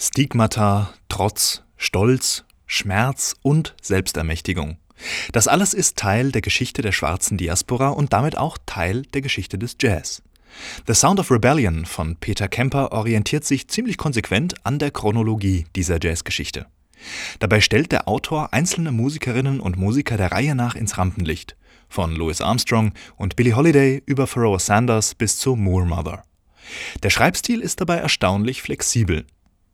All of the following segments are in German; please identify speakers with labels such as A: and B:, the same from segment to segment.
A: Stigmata, Trotz, Stolz, Schmerz und Selbstermächtigung. Das alles ist Teil der Geschichte der schwarzen Diaspora und damit auch Teil der Geschichte des Jazz. The Sound of Rebellion von Peter Kemper orientiert sich ziemlich konsequent an der Chronologie dieser Jazzgeschichte. Dabei stellt der Autor einzelne Musikerinnen und Musiker der Reihe nach ins Rampenlicht, von Louis Armstrong und Billie Holiday über Pharoah Sanders bis zu Moore Mother. Der Schreibstil ist dabei erstaunlich flexibel.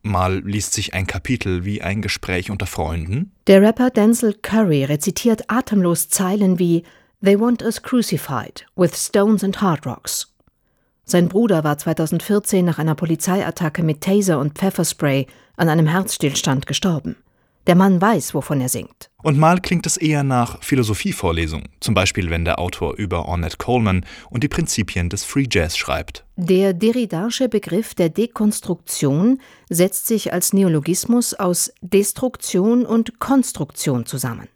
A: Mal liest sich ein Kapitel wie ein Gespräch unter Freunden.
B: Der Rapper Denzel Curry rezitiert atemlos Zeilen wie They want us crucified with stones and hard rocks. Sein Bruder war 2014 nach einer Polizeiattacke mit Taser und Pfefferspray an einem Herzstillstand gestorben. Der Mann weiß, wovon er singt.
A: Und mal klingt es eher nach Philosophievorlesung, zum Beispiel wenn der Autor über Ornette Coleman und die Prinzipien des Free Jazz schreibt.
B: Der Derridarsche Begriff der Dekonstruktion setzt sich als Neologismus aus Destruktion und Konstruktion zusammen.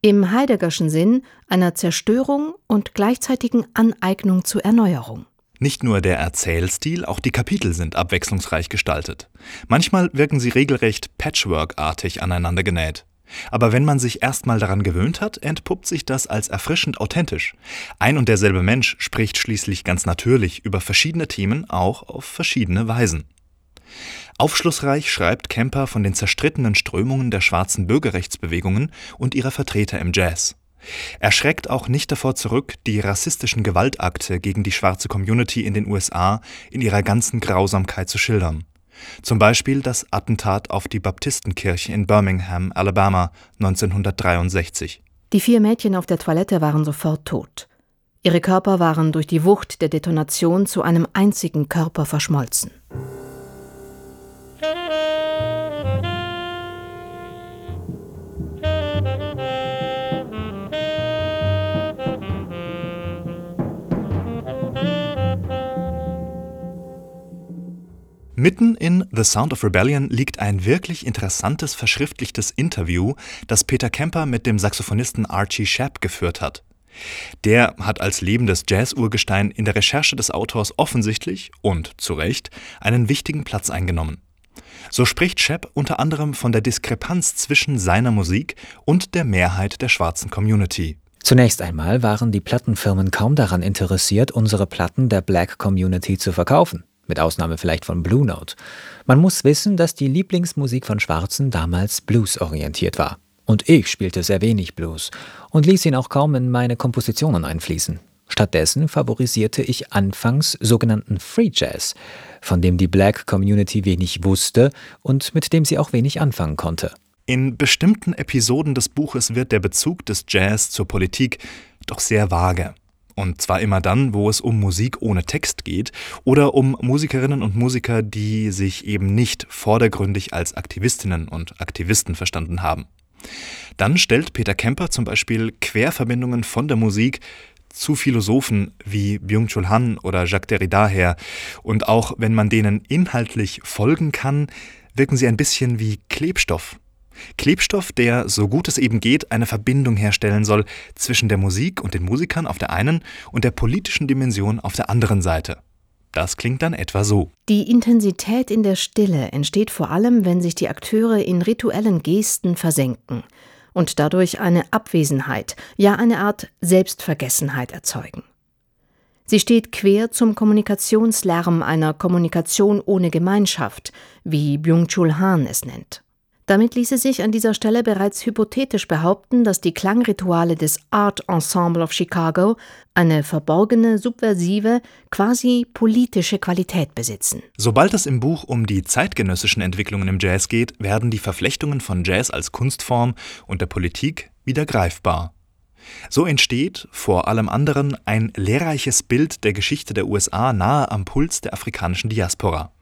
B: Im Heideggerschen Sinn einer Zerstörung und gleichzeitigen Aneignung zur Erneuerung.
A: Nicht nur der Erzählstil, auch die Kapitel sind abwechslungsreich gestaltet. Manchmal wirken sie regelrecht patchworkartig aneinander genäht. Aber wenn man sich erstmal daran gewöhnt hat, entpuppt sich das als erfrischend authentisch. Ein und derselbe Mensch spricht schließlich ganz natürlich über verschiedene Themen auch auf verschiedene Weisen. Aufschlussreich schreibt Kemper von den zerstrittenen Strömungen der schwarzen Bürgerrechtsbewegungen und ihrer Vertreter im Jazz. Er schreckt auch nicht davor zurück, die rassistischen Gewaltakte gegen die schwarze Community in den USA in ihrer ganzen Grausamkeit zu schildern. Zum Beispiel das Attentat auf die Baptistenkirche in Birmingham, Alabama 1963.
B: Die vier Mädchen auf der Toilette waren sofort tot. Ihre Körper waren durch die Wucht der Detonation zu einem einzigen Körper verschmolzen.
A: Mitten in The Sound of Rebellion liegt ein wirklich interessantes verschriftlichtes Interview, das Peter Kemper mit dem Saxophonisten Archie Shepp geführt hat. Der hat als lebendes Jazz-Urgestein in der Recherche des Autors offensichtlich und zu Recht einen wichtigen Platz eingenommen. So spricht Shepp unter anderem von der Diskrepanz zwischen seiner Musik und der Mehrheit der schwarzen Community.
C: Zunächst einmal waren die Plattenfirmen kaum daran interessiert, unsere Platten der Black Community zu verkaufen mit Ausnahme vielleicht von Blue Note. Man muss wissen, dass die Lieblingsmusik von Schwarzen damals bluesorientiert war. Und ich spielte sehr wenig Blues und ließ ihn auch kaum in meine Kompositionen einfließen. Stattdessen favorisierte ich anfangs sogenannten Free Jazz, von dem die Black Community wenig wusste und mit dem sie auch wenig anfangen konnte.
A: In bestimmten Episoden des Buches wird der Bezug des Jazz zur Politik doch sehr vage. Und zwar immer dann, wo es um Musik ohne Text geht oder um Musikerinnen und Musiker, die sich eben nicht vordergründig als Aktivistinnen und Aktivisten verstanden haben. Dann stellt Peter Kemper zum Beispiel Querverbindungen von der Musik zu Philosophen wie Byung-Chul Han oder Jacques Derrida her. Und auch wenn man denen inhaltlich folgen kann, wirken sie ein bisschen wie Klebstoff. Klebstoff, der, so gut es eben geht, eine Verbindung herstellen soll zwischen der Musik und den Musikern auf der einen und der politischen Dimension auf der anderen Seite. Das klingt dann etwa so.
B: Die Intensität in der Stille entsteht vor allem, wenn sich die Akteure in rituellen Gesten versenken und dadurch eine Abwesenheit, ja eine Art Selbstvergessenheit erzeugen. Sie steht quer zum Kommunikationslärm einer Kommunikation ohne Gemeinschaft, wie Byung-Chul Han es nennt. Damit ließe sich an dieser Stelle bereits hypothetisch behaupten, dass die Klangrituale des Art Ensemble of Chicago eine verborgene, subversive, quasi politische Qualität besitzen.
A: Sobald es im Buch um die zeitgenössischen Entwicklungen im Jazz geht, werden die Verflechtungen von Jazz als Kunstform und der Politik wieder greifbar. So entsteht, vor allem anderen, ein lehrreiches Bild der Geschichte der USA nahe am Puls der afrikanischen Diaspora.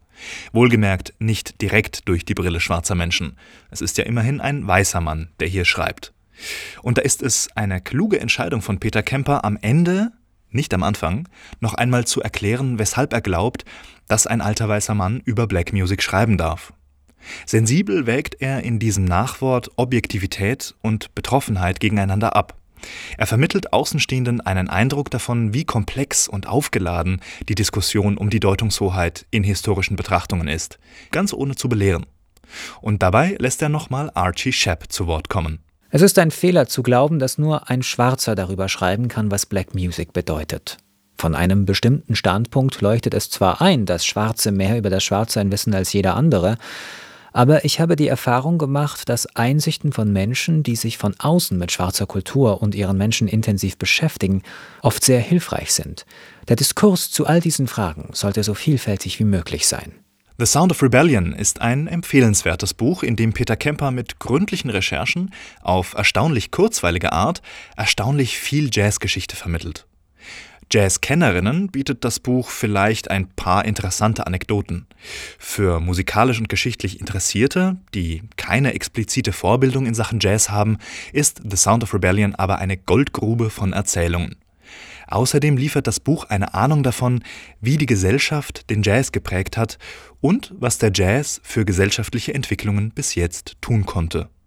A: Wohlgemerkt nicht direkt durch die Brille schwarzer Menschen. Es ist ja immerhin ein weißer Mann, der hier schreibt. Und da ist es eine kluge Entscheidung von Peter Kemper am Ende, nicht am Anfang, noch einmal zu erklären, weshalb er glaubt, dass ein alter weißer Mann über Black Music schreiben darf. Sensibel wägt er in diesem Nachwort Objektivität und Betroffenheit gegeneinander ab. Er vermittelt Außenstehenden einen Eindruck davon, wie komplex und aufgeladen die Diskussion um die Deutungshoheit in historischen Betrachtungen ist, ganz ohne zu belehren. Und dabei lässt er nochmal Archie Shepp zu Wort kommen.
C: Es ist ein Fehler zu glauben, dass nur ein Schwarzer darüber schreiben kann, was Black Music bedeutet. Von einem bestimmten Standpunkt leuchtet es zwar ein, dass Schwarze mehr über das Schwarzsein wissen als jeder andere, aber ich habe die Erfahrung gemacht, dass Einsichten von Menschen, die sich von außen mit schwarzer Kultur und ihren Menschen intensiv beschäftigen, oft sehr hilfreich sind. Der Diskurs zu all diesen Fragen sollte so vielfältig wie möglich sein.
A: The Sound of Rebellion ist ein empfehlenswertes Buch, in dem Peter Kemper mit gründlichen Recherchen auf erstaunlich kurzweilige Art erstaunlich viel Jazzgeschichte vermittelt. Jazzkennerinnen bietet das Buch vielleicht ein paar interessante Anekdoten. Für musikalisch und geschichtlich Interessierte, die keine explizite Vorbildung in Sachen Jazz haben, ist The Sound of Rebellion aber eine Goldgrube von Erzählungen. Außerdem liefert das Buch eine Ahnung davon, wie die Gesellschaft den Jazz geprägt hat und was der Jazz für gesellschaftliche Entwicklungen bis jetzt tun konnte.